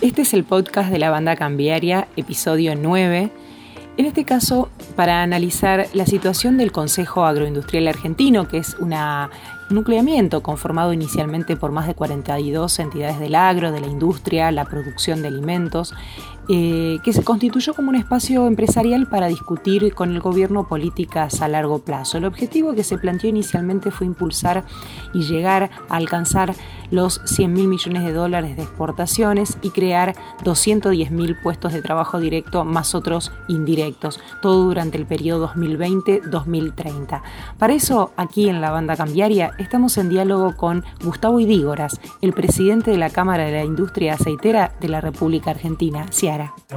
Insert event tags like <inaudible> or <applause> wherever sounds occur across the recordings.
Este es el podcast de la banda cambiaria, episodio 9. En este caso, para analizar la situación del Consejo Agroindustrial Argentino, que es una nucleamiento conformado inicialmente por más de 42 entidades del agro, de la industria, la producción de alimentos, eh, que se constituyó como un espacio empresarial para discutir con el gobierno políticas a largo plazo. El objetivo que se planteó inicialmente fue impulsar y llegar a alcanzar los 100 mil millones de dólares de exportaciones y crear 210 mil puestos de trabajo directo más otros indirectos, todo durante el periodo 2020-2030. Para eso, aquí en la banda cambiaria, estamos en diálogo con Gustavo Idígoras, el presidente de la Cámara de la Industria Aceitera de la República Argentina,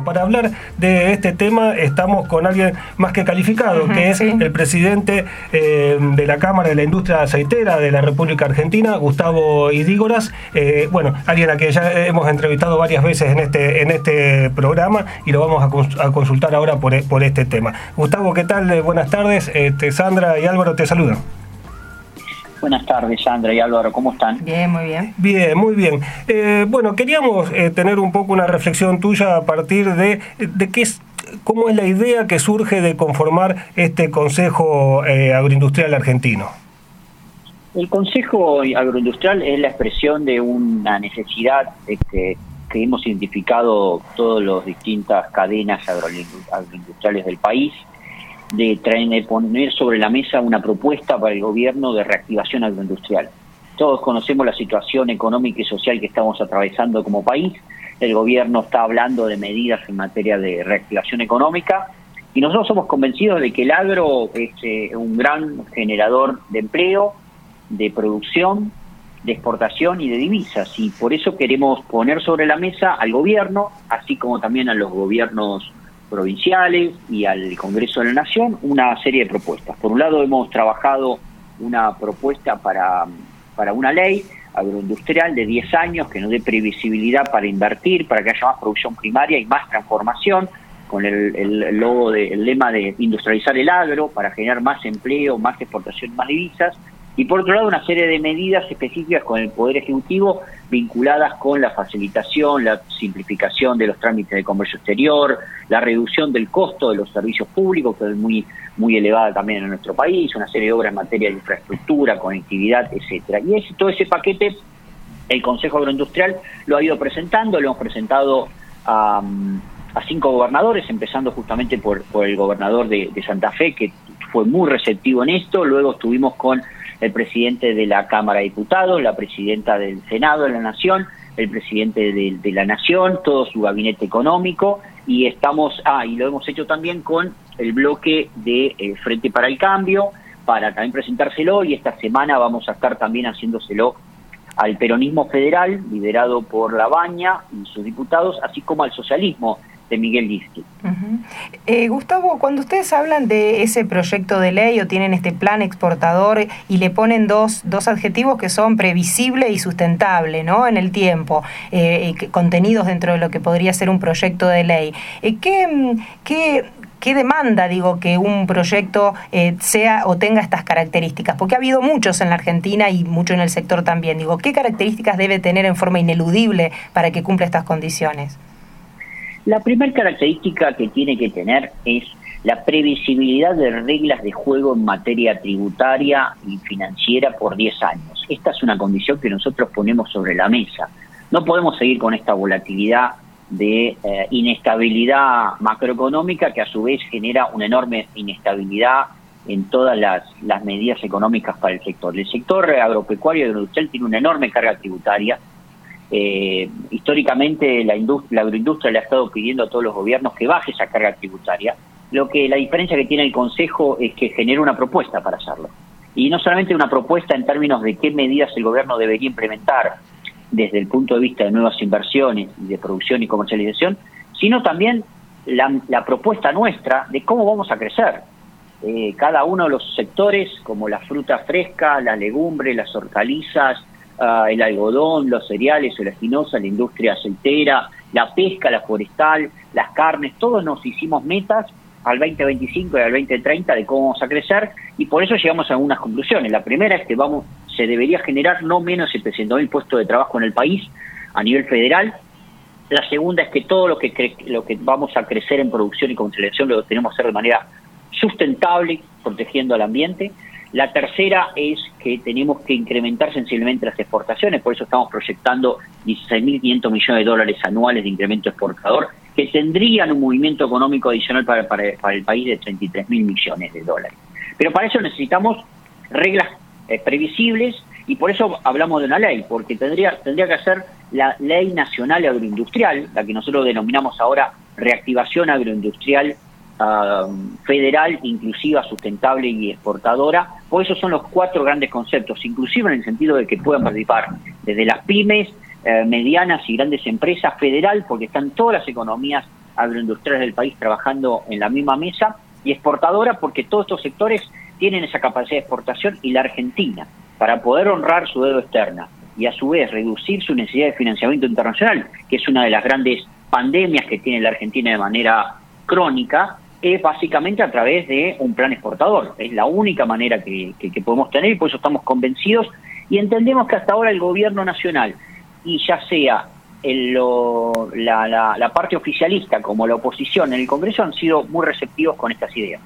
Para hablar de este tema estamos con alguien más que calificado, que es el presidente eh, de la Cámara de la Industria Aceitera de la República Argentina, Gustavo Idígoras. Eh, bueno, alguien a quien ya hemos entrevistado varias veces en este, en este programa y lo vamos a, consultar ahora por, por, este tema. Gustavo, ¿qué tal? Buenas tardes. Este, Sandra y Álvaro te saludan. Buenas tardes, Sandra y Álvaro, ¿cómo están? Bien, muy bien. Bien, muy bien. Eh, bueno, queríamos eh, tener un poco una reflexión tuya a partir de, de qué es, cómo es la idea que surge de conformar este Consejo eh, Agroindustrial Argentino. El Consejo Agroindustrial es la expresión de una necesidad este, que hemos identificado todas las distintas cadenas agroindustriales del país de, traer, de poner sobre la mesa una propuesta para el gobierno de reactivación agroindustrial. Todos conocemos la situación económica y social que estamos atravesando como país. El gobierno está hablando de medidas en materia de reactivación económica y nosotros somos convencidos de que el agro es eh, un gran generador de empleo, de producción, de exportación y de divisas. Y por eso queremos poner sobre la mesa al gobierno, así como también a los gobiernos provinciales y al Congreso de la Nación una serie de propuestas. Por un lado hemos trabajado una propuesta para, para una ley agroindustrial de 10 años que nos dé previsibilidad para invertir, para que haya más producción primaria y más transformación, con el, el, logo de, el lema de industrializar el agro, para generar más empleo, más exportación, más divisas, y por otro lado una serie de medidas específicas con el Poder Ejecutivo vinculadas con la facilitación, la simplificación de los trámites de comercio exterior, la reducción del costo de los servicios públicos, que es muy, muy elevada también en nuestro país, una serie de obras en materia de infraestructura, conectividad, etcétera. Y ese, todo ese paquete el Consejo Agroindustrial lo ha ido presentando, lo hemos presentado a, cinco gobernadores, empezando justamente por, por el gobernador de, de Santa Fe, que fue muy receptivo en esto, luego estuvimos con el presidente de la Cámara de Diputados, la presidenta del Senado de la Nación, el presidente de, la Nación, todo su gabinete económico y estamos, ah, y lo hemos hecho también con el bloque de eh, Frente para el Cambio, para también presentárselo y esta semana vamos a estar también haciéndoselo al peronismo federal, liderado por La Baña y sus diputados, así como al socialismo Miguel Liski. Eh, Gustavo, cuando ustedes hablan de ese proyecto de ley o tienen este plan exportador y le ponen dos, dos adjetivos que son previsible y sustentable ¿no? en el tiempo, eh, contenidos dentro de lo que podría ser un proyecto de ley, eh, ¿qué, qué, ¿qué demanda, digo, que un proyecto sea o tenga estas características? Porque ha habido muchos en la Argentina y mucho en el sector también. Digo, ¿qué características debe tener en forma ineludible para que cumpla estas condiciones? La primera característica que tiene que tener es la previsibilidad de reglas de juego en materia tributaria y financiera por 10 años. Esta es una condición que nosotros ponemos sobre la mesa. No podemos seguir con esta volatilidad de eh, inestabilidad macroeconómica que a su vez genera una enorme inestabilidad en todas las, medidas económicas para el sector. El sector agropecuario y agroindustrial tiene una enorme carga tributaria eh, históricamente la, la agroindustria le ha estado pidiendo a todos los gobiernos que baje esa carga tributaria. Lo que la diferencia que tiene el Consejo es que genera una propuesta para hacerlo. Y no solamente una propuesta en términos de qué medidas el gobierno debería implementar desde el punto de vista de nuevas inversiones y de producción y comercialización, sino también la, propuesta nuestra de cómo vamos a crecer. Eh, cada uno de los sectores, como la fruta fresca, la legumbre, las hortalizas, Ah, el algodón, los cereales, la espinosa, la industria aceitera, la pesca, la forestal, las carnes, todos nos hicimos metas al 2025 y al 2030 de cómo vamos a crecer y por eso llegamos a algunas conclusiones. La primera es que vamos, se debería generar no menos de 300.000 puestos de trabajo en el país a nivel federal. La segunda es que todo lo que, lo que vamos a crecer en producción y comercialización lo tenemos que hacer de manera sustentable, protegiendo al ambiente. La tercera es que tenemos que incrementar sensiblemente las exportaciones, por eso estamos proyectando 16.500 millones de dólares anuales de incremento exportador, que tendrían un movimiento económico adicional para, el país de 33.000 millones de dólares. Pero para eso necesitamos reglas eh, previsibles y por eso hablamos de una ley, porque tendría, tendría que ser la Ley Nacional Agroindustrial, la que nosotros denominamos ahora reactivación agroindustrial Um, federal, inclusiva, sustentable y exportadora. Por eso son los cuatro grandes conceptos, inclusive en el sentido de que puedan participar desde las pymes, eh, medianas y grandes empresas, federal, porque están todas las economías agroindustriales del país trabajando en la misma mesa, y exportadora, porque todos estos sectores tienen esa capacidad de exportación y la Argentina, para poder honrar su deuda externa y a su vez reducir su necesidad de financiamiento internacional, que es una de las grandes pandemias que tiene la Argentina de manera crónica, es básicamente a través de un plan exportador. Es la única manera que, podemos tener y por eso estamos convencidos y entendemos que hasta ahora el gobierno nacional, y ya sea la, la parte oficialista como la oposición en el Congreso, han sido muy receptivos con estas ideas.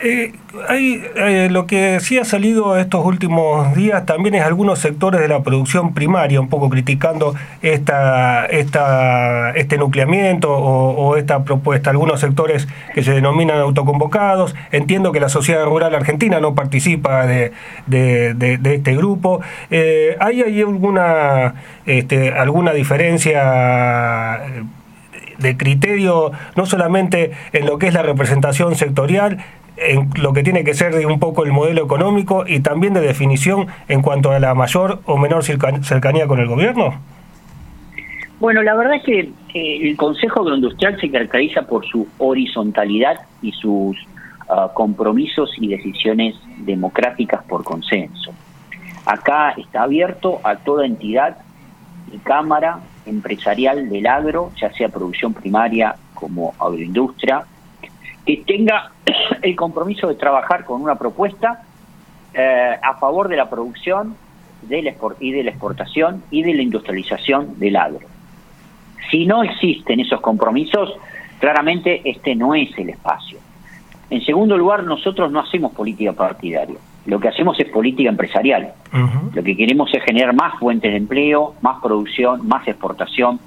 Eh, hay, eh, lo que sí ha salido estos últimos días también es algunos sectores de la producción primaria, un poco criticando esta, esta, este nucleamiento o, esta propuesta. Algunos sectores que se denominan autoconvocados. Entiendo que la sociedad rural argentina no participa de, de, este grupo. Eh, ¿Hay, hay alguna, este, alguna diferencia? de criterio, no solamente en lo que es la representación sectorial, en lo que tiene que ser un poco el modelo económico y también de definición en cuanto a la mayor o menor cercanía con el gobierno? Bueno, la verdad es que el Consejo Agroindustrial se caracteriza por su horizontalidad y sus ah, compromisos y decisiones democráticas por consenso. Acá está abierto a toda entidad y cámara empresarial del agro, ya sea producción primaria como agroindustria, que tenga <clears throat> el compromiso de trabajar con una propuesta eh, a favor de la producción del y de la exportación y de la industrialización del agro. Si no existen esos compromisos, claramente este no es el espacio. En segundo lugar, nosotros no hacemos política partidaria. Lo que hacemos es política empresarial. Lo que queremos es generar más fuentes de empleo, más producción, más exportación,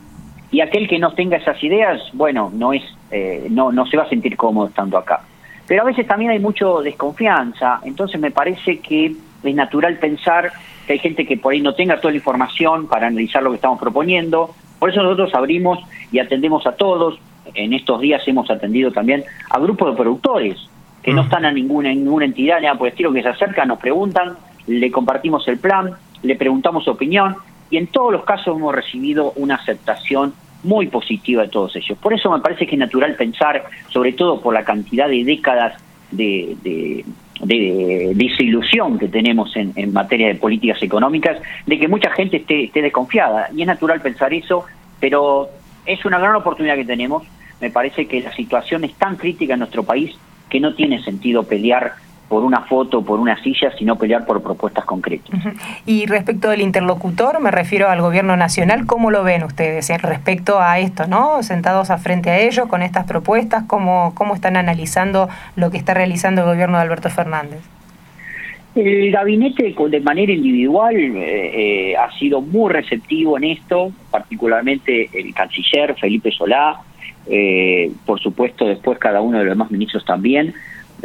y aquel que no tenga esas ideas, bueno, no es, eh, no, no se va a sentir cómodo estando acá. Pero a veces también hay mucho desconfianza, entonces me parece que es natural pensar que hay gente que por ahí no tenga toda la información para analizar lo que estamos proponiendo. Por eso nosotros abrimos y atendemos a todos. En estos días hemos atendido también a grupos de productores que no mm. están a ninguna, ninguna entidad, nada por el estilo, que se acercan, nos preguntan, le compartimos el plan, le preguntamos su opinión y en todos los casos hemos recibido una aceptación muy positiva de todos ellos. Por eso me parece que es natural pensar, sobre todo por la cantidad de décadas de, de, desilusión que tenemos en, materia de políticas económicas, de que mucha gente esté, esté desconfiada. Y es natural pensar eso, pero es una gran oportunidad que tenemos. Me parece que la situación es tan crítica en nuestro país que no tiene sentido pelear por una foto, por una silla, sino pelear por propuestas concretas. Y respecto del interlocutor, me refiero al gobierno nacional, ¿cómo lo ven ustedes respecto a esto, no? Sentados a frente a ellos con estas propuestas, ¿cómo, cómo están analizando lo que está realizando el gobierno de Alberto Fernández? El gabinete de manera individual eh, eh, ha sido muy receptivo en esto, particularmente el canciller Felipe Solá, eh, por supuesto después cada uno de los demás ministros también.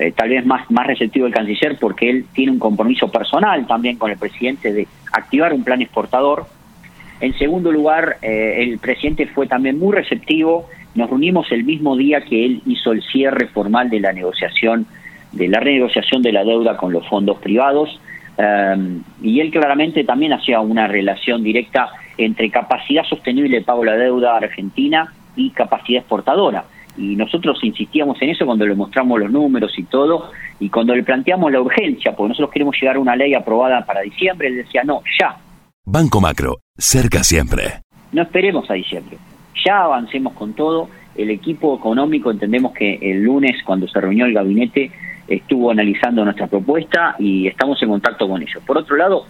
Eh, tal vez más, más receptivo el canciller porque él tiene un compromiso personal también con el presidente de activar un plan exportador. En segundo lugar, eh, el presidente fue también muy receptivo. Nos reunimos el mismo día que él hizo el cierre formal de la negociación, de la renegociación de la deuda con los fondos privados. Um, y él claramente también hacía una relación directa entre capacidad sostenible de pago de la deuda argentina y capacidad exportadora y nosotros insistíamos en eso cuando le mostramos los números y todo, y cuando le planteamos la urgencia, porque nosotros queremos llegar a una ley aprobada para diciembre, él decía, no, ya. Banco Macro, cerca siempre. No esperemos a diciembre, ya avancemos con todo. El equipo económico entendemos que el lunes, cuando se reunió el gabinete, estuvo analizando nuestra propuesta y estamos en contacto con ellos. Por otro lado,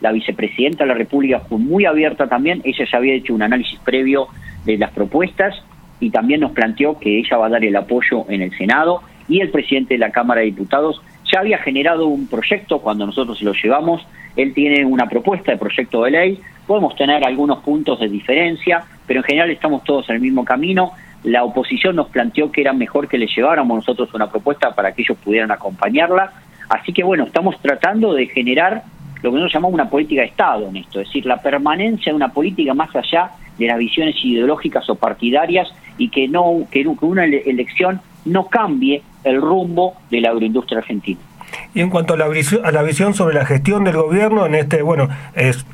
la vicepresidenta de la República fue muy abierta también, ella ya había hecho un análisis previo de las propuestas y también nos planteó que ella va a dar el apoyo en el Senado y el presidente de la Cámara de Diputados ya había generado un proyecto cuando nosotros lo llevamos, él tiene una propuesta de proyecto de ley, podemos tener algunos puntos de diferencia, pero en general estamos todos en el mismo camino. La oposición nos planteó que era mejor que le lleváramos nosotros una propuesta para que ellos pudieran acompañarla. Así que bueno, estamos tratando de generar lo que nosotros llamamos una política de Estado en esto, es decir, la permanencia de una política más allá de las visiones ideológicas o partidarias y que no que una elección no cambie el rumbo de la agroindustria argentina. Y en cuanto a la, visión, a la visión sobre la gestión del gobierno, en este, bueno, es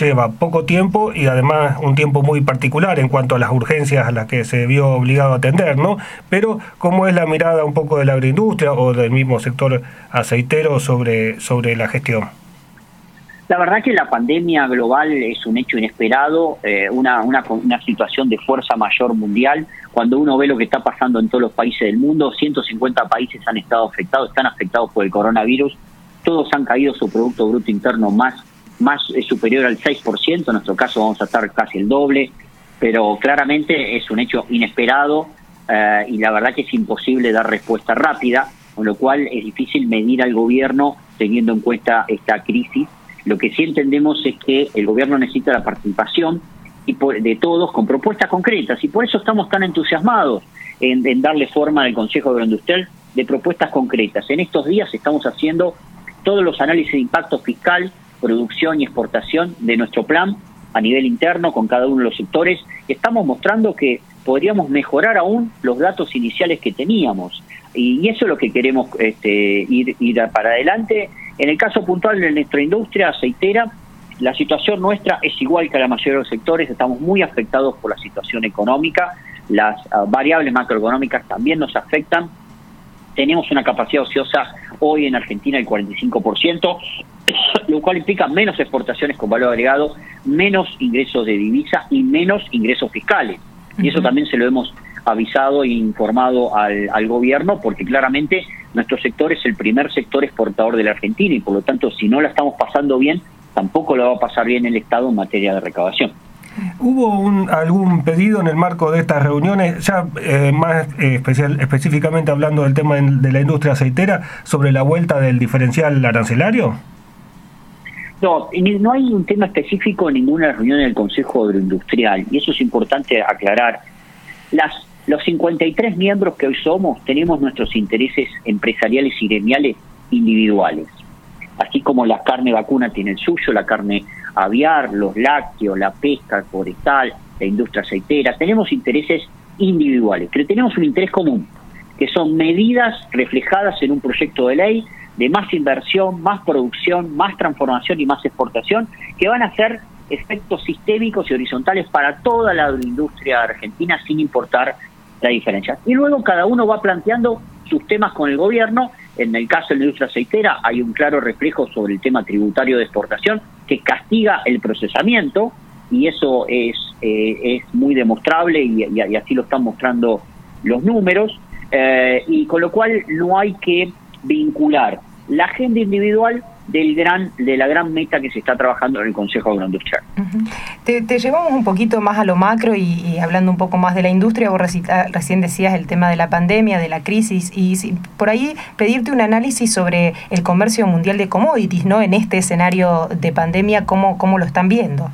lleva poco tiempo y además un tiempo muy particular en cuanto a las urgencias a las que se vio obligado a atender, ¿no? Pero ¿cómo es la mirada un poco de la agroindustria o del mismo sector aceitero sobre, sobre la gestión? La verdad que la pandemia global es un hecho inesperado, eh, una, una, situación de fuerza mayor mundial. Cuando uno ve lo que está pasando en todos los países del mundo, 150 países han estado afectados, están afectados por el coronavirus. Todos han caído su Producto Bruto Interno más, más eh, superior al 6%, en nuestro caso vamos a estar casi el doble, pero claramente es un hecho inesperado eh, y la verdad que es imposible dar respuesta rápida, con lo cual es difícil medir al gobierno teniendo en cuenta esta crisis lo que sí entendemos es que el gobierno necesita la participación de todos con propuestas concretas y por eso estamos tan entusiasmados en, darle forma al Consejo Agroindustrial de propuestas concretas. En estos días estamos haciendo todos los análisis de impacto fiscal, producción y exportación de nuestro plan a nivel interno con cada uno de los sectores. Estamos mostrando que podríamos mejorar aún los datos iniciales que teníamos y, eso es lo que queremos este, ir para adelante en el caso puntual de nuestra industria aceitera, la situación nuestra es igual que la mayoría de los sectores, estamos muy afectados por la situación económica, las ah, variables macroeconómicas también nos afectan, tenemos una capacidad ociosa hoy en Argentina del 45%, <coughs> lo cual implica menos exportaciones con valor agregado, menos ingresos de divisa y menos ingresos fiscales. Y eso también se lo hemos avisado e informado al, al gobierno porque claramente nuestro sector es el primer sector exportador de la Argentina y por lo tanto si no la estamos pasando bien, tampoco lo va a pasar bien el Estado en materia de recaudación. ¿Hubo un, algún pedido en el marco de estas reuniones, ya eh, más eh, especial, específicamente hablando del tema de la industria aceitera, sobre la vuelta del diferencial arancelario? No, no hay un tema específico en ninguna reunión del Consejo Agroindustrial y eso es importante aclarar. Las los 53 miembros que hoy somos tenemos nuestros intereses empresariales y gremiales individuales. Así como la carne vacuna tiene el suyo, la carne aviar, los lácteos, la pesca forestal, la industria aceitera, tenemos intereses individuales, pero tenemos un interés común, que son medidas reflejadas en un proyecto de ley de más inversión, más producción, más transformación y más exportación, que van a ser efectos sistémicos y horizontales para toda la industria argentina sin importar la diferencia. Y luego cada uno va planteando sus temas con el gobierno. En el caso de la industria aceitera hay un claro reflejo sobre el tema tributario de exportación que castiga el procesamiento y eso es, eh, es muy demostrable y, así lo están mostrando los números. Eh, y con lo cual no hay que vincular la agenda individual del gran de la gran meta que se está trabajando en el Consejo Agroindustrial. Te, llevamos un poquito más a lo macro y, hablando un poco más de la industria, vos recién decías el tema de la pandemia, de la crisis, y por ahí pedirte un análisis sobre el comercio mundial de commodities, ¿no? En este escenario de pandemia, ¿cómo, cómo lo están viendo?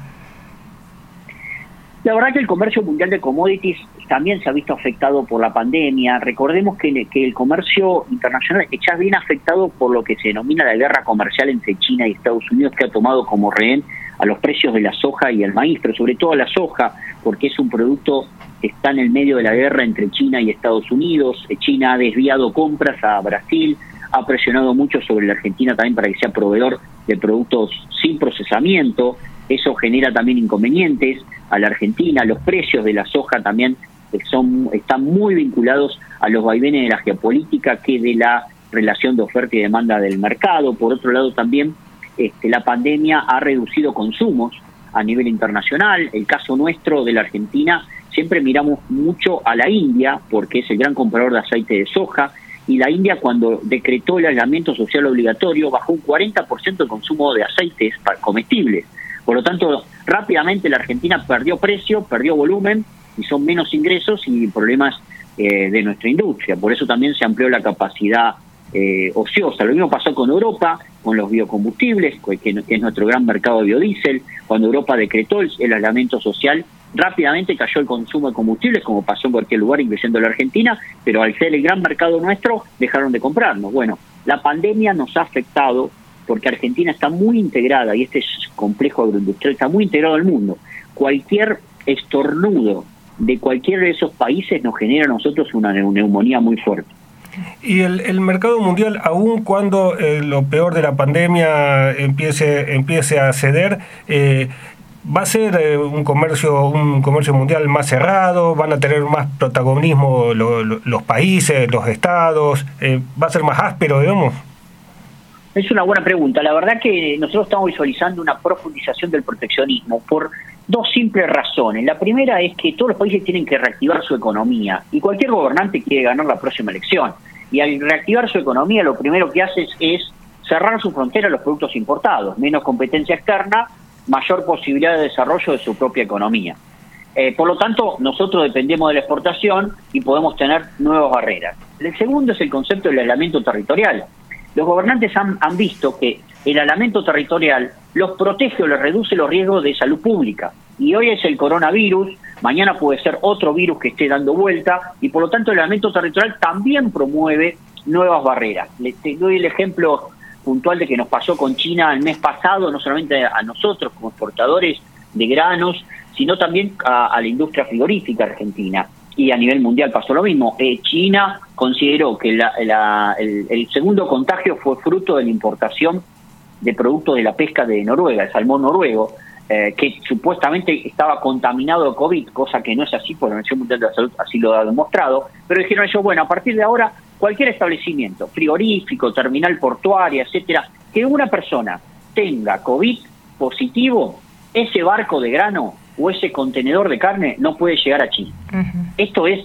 La verdad que el comercio mundial de commodities también se ha visto afectado por la pandemia. Recordemos que, que el comercio internacional está bien afectado por lo que se denomina la guerra comercial entre China y Estados Unidos, que ha tomado como rehén a los precios de la soja y el maíz, pero sobre todo a la soja, porque es un producto que está en el medio de la guerra entre China y Estados Unidos. China ha desviado compras a Brasil, ha presionado mucho sobre la Argentina también para que sea proveedor de productos sin procesamiento. Eso genera también inconvenientes a la Argentina. Los precios de la soja también son, están muy vinculados a los vaivenes de la geopolítica que de la relación de oferta y demanda del mercado. Por otro lado, también este, la pandemia ha reducido consumos a nivel internacional. El caso nuestro de la Argentina, siempre miramos mucho a la India porque es el gran comprador de aceite de soja y la India cuando decretó el aislamiento social obligatorio bajó un 40% el consumo de aceites comestibles. Por lo tanto, rápidamente la Argentina perdió precio, perdió volumen y son menos ingresos y problemas eh, de nuestra industria. Por eso también se amplió la capacidad eh, ociosa. Lo mismo pasó con Europa, con los biocombustibles, que, es nuestro gran mercado de biodiesel. Cuando Europa decretó el, el social, rápidamente cayó el consumo de combustibles, como pasó en cualquier lugar, incluyendo la Argentina, pero al ser el gran mercado nuestro, dejaron de comprarnos. Bueno, la pandemia nos ha afectado porque Argentina está muy integrada y este complejo agroindustrial está muy integrado al mundo. Cualquier estornudo de cualquiera de esos países nos genera a nosotros una neumonía muy fuerte. Y el, mercado mundial, aun cuando eh, lo peor de la pandemia empiece, empiece a ceder, eh, va a ser eh, un comercio un comercio mundial más cerrado, van a tener más protagonismo los países, los estados, va a ser más áspero, digamos. Es una buena pregunta. La verdad que nosotros estamos visualizando una profundización del proteccionismo por dos simples razones. La primera es que todos los países tienen que reactivar su economía y cualquier gobernante quiere ganar la próxima elección. Y al reactivar su economía lo primero que hace es cerrar su frontera a los productos importados, menos competencia externa, mayor posibilidad de desarrollo de su propia economía. Eh, por lo tanto, nosotros dependemos de la exportación y podemos tener nuevas barreras. El segundo es el concepto del aislamiento territorial. Los gobernantes han, visto que el aislamiento territorial los protege o les reduce los riesgos de salud pública. Y hoy es el coronavirus, mañana puede ser otro virus que esté dando vuelta, y por lo tanto el aislamiento territorial también promueve nuevas barreras. Les doy el ejemplo puntual de que nos pasó con China el mes pasado, no solamente a nosotros como exportadores de granos, sino también a, la industria frigorífica argentina. Y a nivel mundial pasó lo mismo. Eh, China consideró que el segundo contagio fue fruto de la importación de productos de la pesca de Noruega, el salmón noruego, eh, que supuestamente estaba contaminado de COVID, cosa que no es así, por la Organización Mundial de la Salud así lo ha demostrado, pero dijeron ellos, bueno, a partir de ahora, cualquier establecimiento, frigorífico, terminal portuaria, etcétera, que una persona tenga COVID positivo, ese barco de grano o ese contenedor de carne no puede llegar a China. Esto es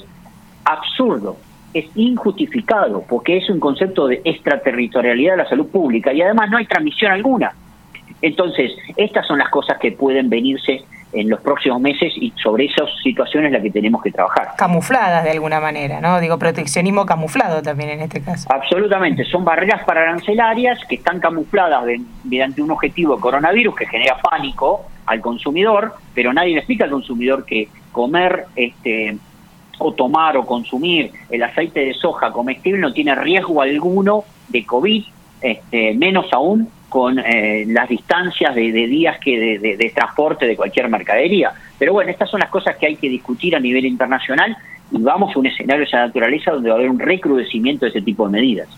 absurdo es injustificado porque es un concepto de extraterritorialidad de la salud pública y además no hay transmisión alguna. Entonces, estas son las cosas que pueden venirse en los próximos meses y sobre esas situaciones las que tenemos que trabajar. Camufladas de alguna manera, ¿no? Digo, proteccionismo camuflado también en este caso. Absolutamente, son barreras para arancelarias que están camufladas mediante un objetivo de coronavirus que genera pánico al consumidor, pero nadie le explica al consumidor que comer este o tomar o consumir el aceite de soja comestible no tiene riesgo alguno de COVID, este, menos aún con eh, las distancias de, días que de, transporte de cualquier mercadería. Pero bueno, estas son las cosas que hay que discutir a nivel internacional y vamos a un escenario de esa naturaleza donde va a haber un recrudecimiento de ese tipo de medidas.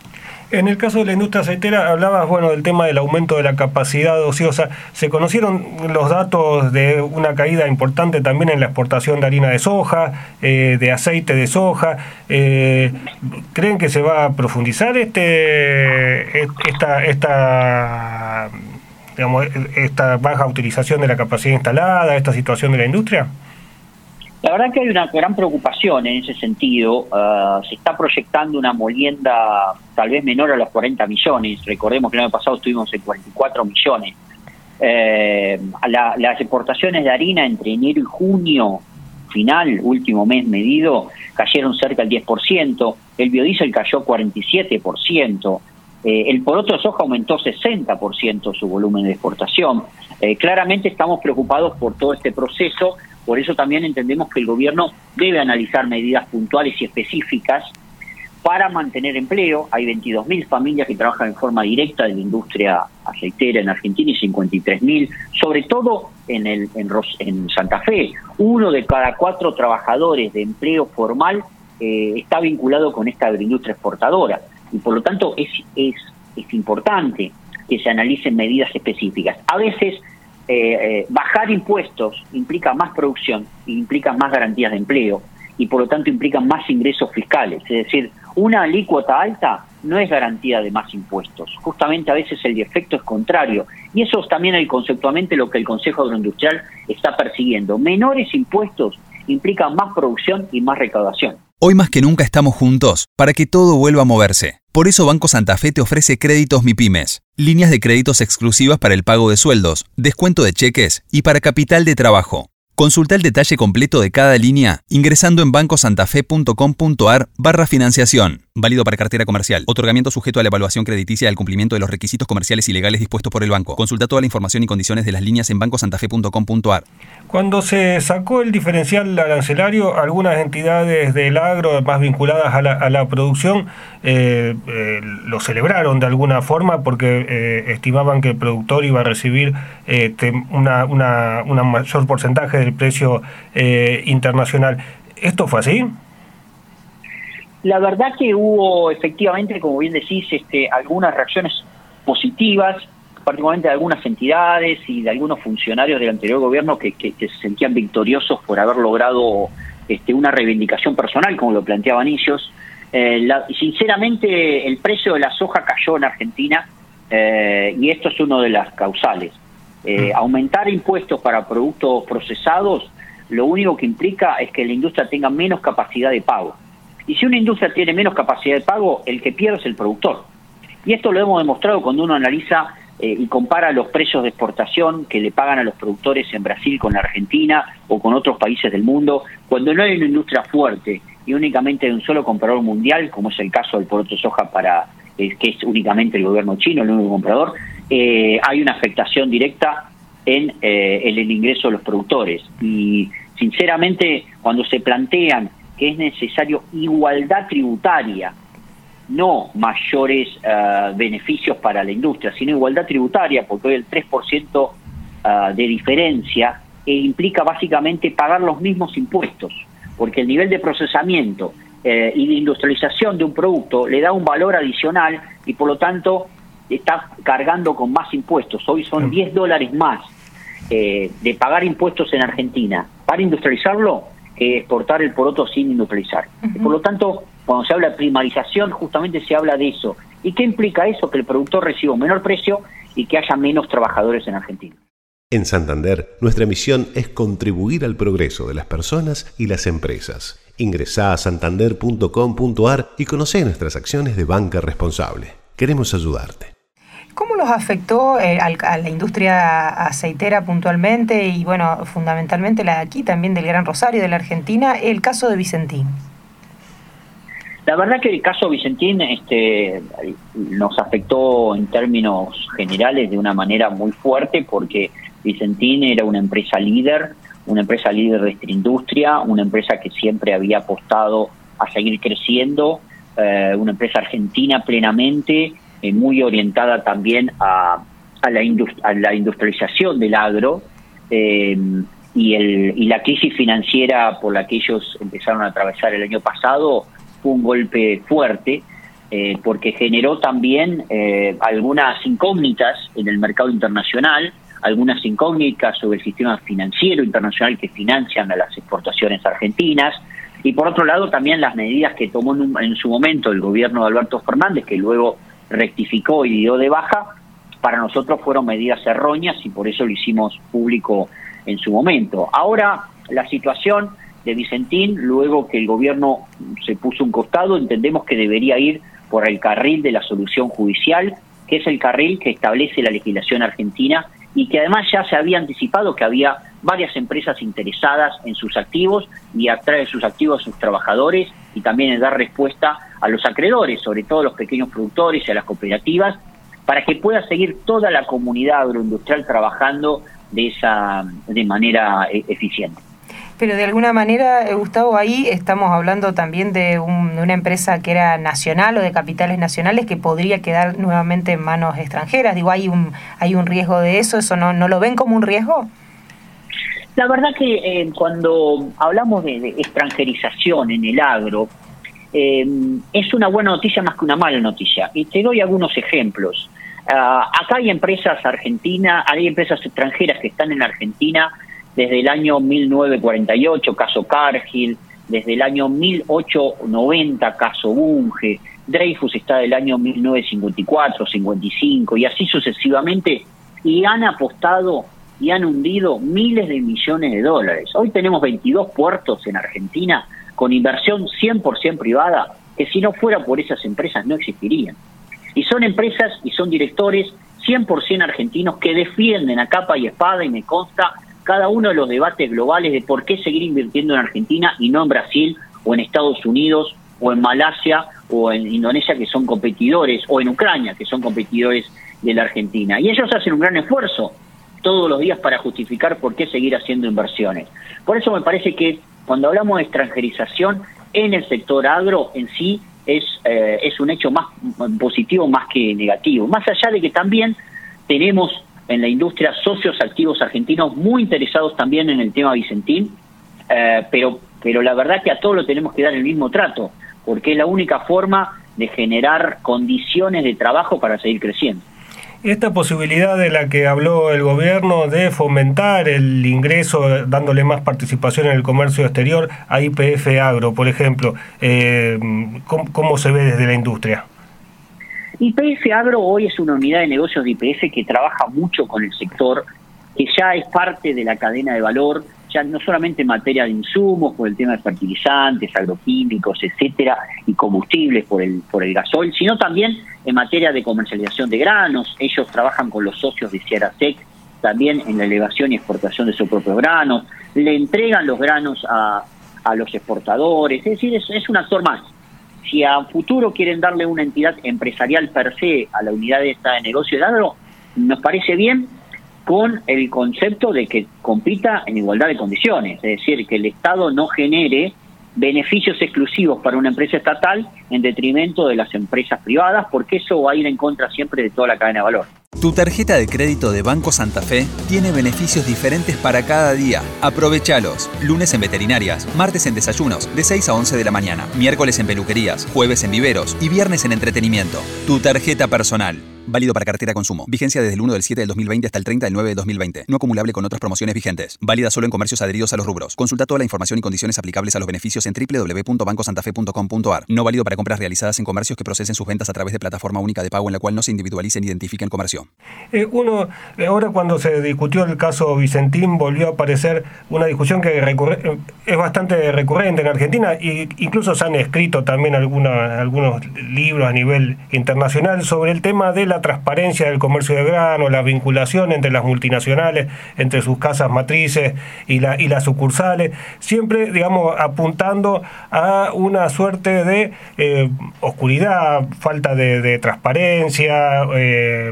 En el caso de la industria aceitera, hablabas bueno del tema del aumento de la capacidad ociosa. Se conocieron los datos de una caída importante también en la exportación de harina de soja, eh, de aceite de soja. Eh, ¿Creen que se va a profundizar este esta esta digamos esta baja utilización de la capacidad instalada, esta situación de la industria? La verdad que hay una gran preocupación en ese sentido. Ah, se está proyectando una molienda tal vez menor a los 40 millones. Recordemos que el año pasado estuvimos en 44 millones. Eh, las exportaciones de harina entre enero y junio, final, último mes medido, cayeron cerca del 10%. El biodiesel cayó 47%. Eh, el poroto de soja aumentó 60% su volumen de exportación. Eh, claramente estamos preocupados por todo este proceso por eso también entendemos que el gobierno debe analizar medidas puntuales y específicas para mantener empleo. Hay 22.000 familias que trabajan en forma directa en la industria aceitera en Argentina y 53.000, sobre todo en, el, Santa Fe. Uno de cada cuatro trabajadores de empleo formal eh, está vinculado con esta agroindustria exportadora. Y por lo tanto es importante que se analicen medidas específicas. A veces eh, eh, bajar impuestos implica más producción, implica más garantías de empleo y por lo tanto implica más ingresos fiscales. Es decir, una alícuota alta no es garantía de más impuestos. Justamente a veces el efecto es contrario. Y eso es también el, conceptualmente lo que el Consejo Agroindustrial está persiguiendo. Menores impuestos implican más producción y más recaudación. Hoy más que nunca estamos juntos para que todo vuelva a moverse. Por eso Banco Santa Fe te ofrece créditos MIPIMES, líneas de créditos exclusivas para el pago de sueldos, descuento de cheques y para capital de trabajo. Consulta el detalle completo de cada línea ingresando en bancosantafe.com.ar barra financiación. Válido para cartera comercial. Otorgamiento sujeto a la evaluación crediticia y al cumplimiento de los requisitos comerciales y legales dispuestos por el banco. Consulta toda la información y condiciones de las líneas en bancosantafe.com.ar. Cuando se sacó el diferencial arancelario, algunas entidades del agro más vinculadas a la, producción eh, eh, lo celebraron de alguna forma porque eh, estimaban que el productor iba a recibir una, una, una mayor porcentaje del precio eh, internacional. ¿Esto fue así? La verdad que hubo efectivamente, como bien decís, este, algunas reacciones positivas, particularmente de algunas entidades y de algunos funcionarios del anterior gobierno que, se sentían victoriosos por haber logrado este, una reivindicación personal, como lo planteaban ellos. Eh, sinceramente, el precio de la soja cayó en Argentina eh, y esto es uno de las causales. Eh, aumentar impuestos para productos procesados lo único que implica es que la industria tenga menos capacidad de pago. Y si una industria tiene menos capacidad de pago, el que pierde es el productor. Y esto lo hemos demostrado cuando uno analiza eh, y compara los precios de exportación que le pagan a los productores en Brasil con la Argentina o con otros países del mundo, cuando no hay una industria fuerte y únicamente de un solo comprador mundial, como es el caso del poroto soja para eh, que es únicamente el gobierno chino el único comprador, eh, hay una afectación directa en, eh, el ingreso de los productores. Y sinceramente, cuando se plantean que es necesario igualdad tributaria, no mayores eh, beneficios para la industria, sino igualdad tributaria, porque hoy el 3% de diferencia implica básicamente pagar los mismos impuestos, porque el nivel de procesamiento y de industrialización de un producto le da un valor adicional y por lo tanto está cargando con más impuestos. Hoy son 10 dólares más eh, de pagar impuestos en Argentina para industrializarlo que exportar el poroto sin industrializar. Por lo tanto, cuando se habla de primarización, justamente se habla de eso. ¿Y qué implica eso? Que el productor reciba un menor precio y que haya menos trabajadores en Argentina. En Santander, nuestra misión es contribuir al progreso de las personas y las empresas. Ingresá a santander.com.ar y conoce nuestras acciones de banca responsable. Queremos ayudarte. ¿Cómo los afectó eh, a la industria aceitera puntualmente y, bueno, fundamentalmente la de aquí, también del Gran Rosario, de la Argentina, el caso de Vicentín? La verdad que el caso Vicentín este, nos afectó en términos generales de una manera muy fuerte porque Vicentín era una empresa líder, una empresa líder de esta industria, una empresa que siempre había apostado a seguir creciendo, eh, una empresa argentina plenamente eh, muy orientada también a, a, la, a la industrialización del agro eh, y, el, y la crisis financiera por la que ellos empezaron a atravesar el año pasado fue un golpe fuerte eh, porque generó también algunas incógnitas en el mercado internacional, algunas incógnitas sobre el sistema financiero internacional que financian a las exportaciones argentinas, y por otro lado también las medidas que tomó en, en, su momento el gobierno de Alberto Fernández, que luego rectificó y dio de baja, para nosotros fueron medidas erróneas y por eso lo hicimos público en su momento. Ahora la situación de Vicentín, luego que el gobierno se puso un costado, entendemos que debería ir por el carril de la solución judicial, que es el carril que establece la legislación argentina y que además ya se había anticipado que había varias empresas interesadas en sus activos y a través de sus activos a sus trabajadores y también en dar respuesta a los acreedores, sobre todo a los pequeños productores y a las cooperativas, para que pueda seguir toda la comunidad agroindustrial trabajando de esa de manera e, eficiente. Pero de alguna manera, eh, Gustavo, ahí estamos hablando también de, una empresa que era nacional o de capitales nacionales que podría quedar nuevamente en manos extranjeras. Digo, ¿hay un, hay un riesgo de eso? ¿Eso no, no lo ven como un riesgo? La verdad que eh, cuando hablamos de, extranjerización en el agro, eh, es una buena noticia más que una mala noticia. Y te doy algunos ejemplos. Ah, acá hay empresas argentinas, hay empresas extranjeras que están en Argentina desde el año 1948, caso Cargill, desde el año 1890, caso Bunge, Dreyfus está del año 1954, 55 y así sucesivamente, y han apostado y han hundido miles de millones de dólares. Hoy tenemos 22 puertos en Argentina con inversión 100% privada, que si no fuera por esas empresas no existirían. Y son empresas y son directores 100% argentinos que defienden a capa y espada, y me consta, cada uno de los debates globales de por qué seguir invirtiendo en Argentina y no en Brasil o en Estados Unidos o en Malasia o en Indonesia que son competidores o en Ucrania que son competidores de la Argentina. Y ellos hacen un gran esfuerzo todos los días para justificar por qué seguir haciendo inversiones. Por eso me parece que cuando hablamos de extranjerización en el sector agro en sí es, eh, es un hecho más positivo más que negativo. Más allá de que también tenemos en la industria socios activos argentinos muy interesados también en el tema Vicentín, eh, pero, pero la verdad que a todos lo tenemos que dar el mismo trato, porque es la única forma de generar condiciones de trabajo para seguir creciendo. Esta posibilidad de la que habló el gobierno de fomentar el ingreso, dándole más participación en el comercio exterior a IPF Agro, por ejemplo, eh, ¿cómo, se ve desde la industria? IPF Agro hoy es una unidad de negocios de IPF que trabaja mucho con el sector, que ya es parte de la cadena de valor, ya no solamente en materia de insumos, por el tema de fertilizantes, agroquímicos, etcétera, y combustibles por el, por el gasol, sino también en materia de comercialización de granos. Ellos trabajan con los socios de Sierra Sec también en la elevación y exportación de sus propios granos, le entregan los granos a, a los exportadores, es decir, es, es un actor más. Si a futuro quieren darle una entidad empresarial per se a la unidad de esta de negocio de agro, nos parece bien, con el concepto de que compita en igualdad de condiciones, es decir, que el Estado no genere beneficios exclusivos para una empresa estatal en detrimento de las empresas privadas, porque eso va a ir en contra siempre de toda la cadena de valor. Tu tarjeta de crédito de Banco Santa Fe tiene beneficios diferentes para cada día. Aprovechalos. Lunes en veterinarias, martes en desayunos, de 6 a 11 de la mañana, miércoles en peluquerías, jueves en viveros y viernes en entretenimiento. Tu tarjeta personal. Válido para cartera consumo. Vigencia desde el 1 del 7 del 2020 hasta el 30 del 9 del 2020. No acumulable con otras promociones vigentes. Válida solo en comercios adheridos a los rubros. Consulta toda la información y condiciones aplicables a los beneficios en www.bancosantafe.com.ar. No válido para compras realizadas en comercios que procesen sus ventas a través de plataforma única de pago en la cual no se individualice ni identifique el comercio. Eh, uno, ahora cuando se discutió el caso Vicentín, volvió a aparecer una discusión que es bastante recurrente en Argentina e incluso se han escrito también alguna, algunos libros a nivel internacional sobre el tema de la transparencia del comercio de grano, la vinculación entre las multinacionales, entre sus casas matrices y, la, y las sucursales, siempre, digamos, apuntando a una suerte de eh, oscuridad, falta de, transparencia, eh,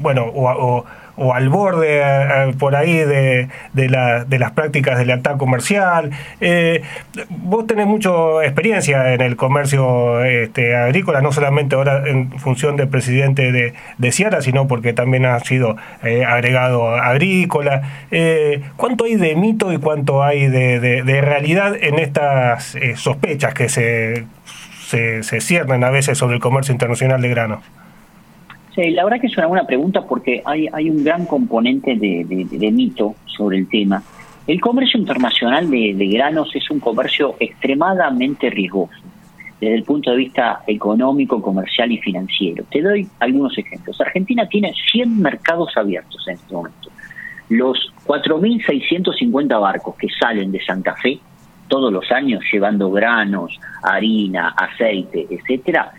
bueno, o o al borde eh, por ahí de, de, la, de, las prácticas de lealtad comercial. Eh, vos tenés mucha experiencia en el comercio este, agrícola, no solamente ahora en función de presidente de, de Ciara, sino porque también has sido eh, agregado agrícola. ¿Cuánto hay de mito y cuánto hay de, realidad en estas sospechas que se, se, se ciernen a veces sobre el comercio internacional de grano? La verdad que es una buena pregunta porque hay, hay un gran componente de, mito sobre el tema. El comercio internacional de, granos es un comercio extremadamente riesgoso desde el punto de vista económico, comercial y financiero. Te doy algunos ejemplos. Argentina tiene 100 mercados abiertos en este momento. Los 4.650 barcos que salen de Santa Fe todos los años llevando granos, harina, aceite, etcétera,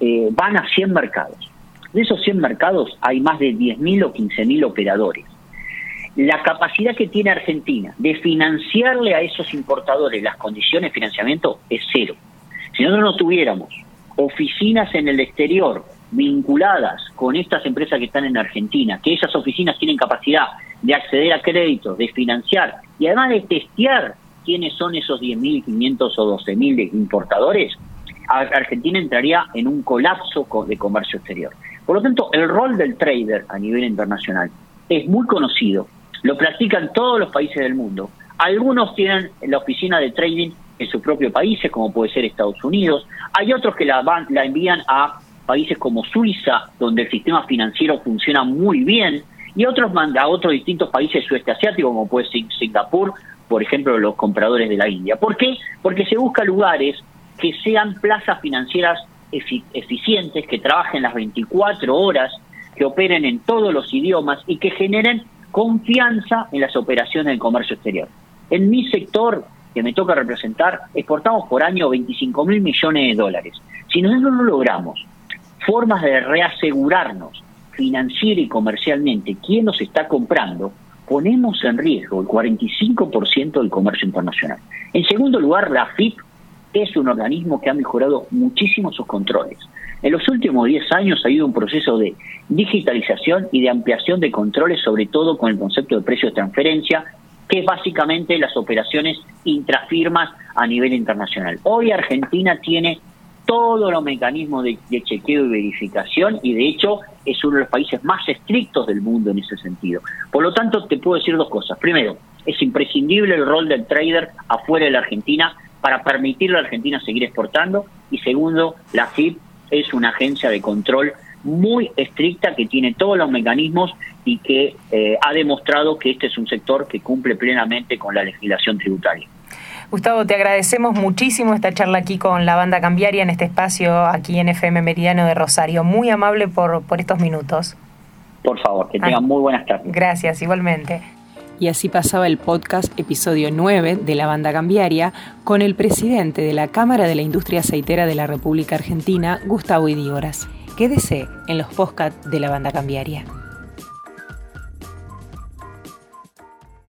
eh, van a 100 mercados. De esos 100 mercados hay más de 10.000 o 15.000 operadores. La capacidad que tiene Argentina de financiarle a esos importadores las condiciones de financiamiento es cero. Si nosotros no tuviéramos oficinas en el exterior vinculadas con estas empresas que están en Argentina, que esas oficinas tienen capacidad de acceder a créditos, de financiar y además de testear quiénes son esos 10.500 o 12.000 importadores, Argentina entraría en un colapso de comercio exterior. Por lo tanto, el rol del trader a nivel internacional es muy conocido, lo practican todos los países del mundo. Algunos tienen la oficina de trading en sus propios países, como puede ser Estados Unidos. Hay otros que la, la envían a países como Suiza, donde el sistema financiero funciona muy bien, y otros a otros distintos países sudeste asiáticos, como puede ser Singapur, por ejemplo, los compradores de la India. ¿Por qué? Porque se busca lugares que sean plazas financieras eficientes, que trabajen las 24 horas, que operen en todos los idiomas y que generen confianza en las operaciones del comercio exterior. En mi sector, que me toca representar, exportamos por año 25 mil millones de dólares. Si nosotros no logramos formas de reasegurarnos financiera y comercialmente quién nos está comprando, ponemos en riesgo el 45% del comercio internacional. En segundo lugar, la FIP es un organismo que ha mejorado muchísimo sus controles. En los últimos 10 años ha habido un proceso de digitalización y de ampliación de controles, sobre todo con el concepto de precio de transferencia, que es básicamente las operaciones intrafirmas a nivel internacional. Hoy Argentina tiene todos los mecanismos de, chequeo y verificación y de hecho es uno de los países más estrictos del mundo en ese sentido. Por lo tanto, te puedo decir dos cosas. Primero, es imprescindible el rol del trader afuera de la Argentina para permitirle a Argentina seguir exportando y segundo, la FIP es una agencia de control muy estricta que tiene todos los mecanismos y que eh, ha demostrado que este es un sector que cumple plenamente con la legislación tributaria. Gustavo, te agradecemos muchísimo esta charla aquí con la banda cambiaria en este espacio aquí en FM Meridiano de Rosario. Muy amable por, por estos minutos. Por favor, que tengan ah, muy buenas tardes. Gracias, igualmente. Y así pasaba el podcast episodio 9 de la banda cambiaria con el presidente de la Cámara de la Industria Aceitera de la República Argentina, Gustavo Idígoras. Quédese en los podcasts de la banda cambiaria.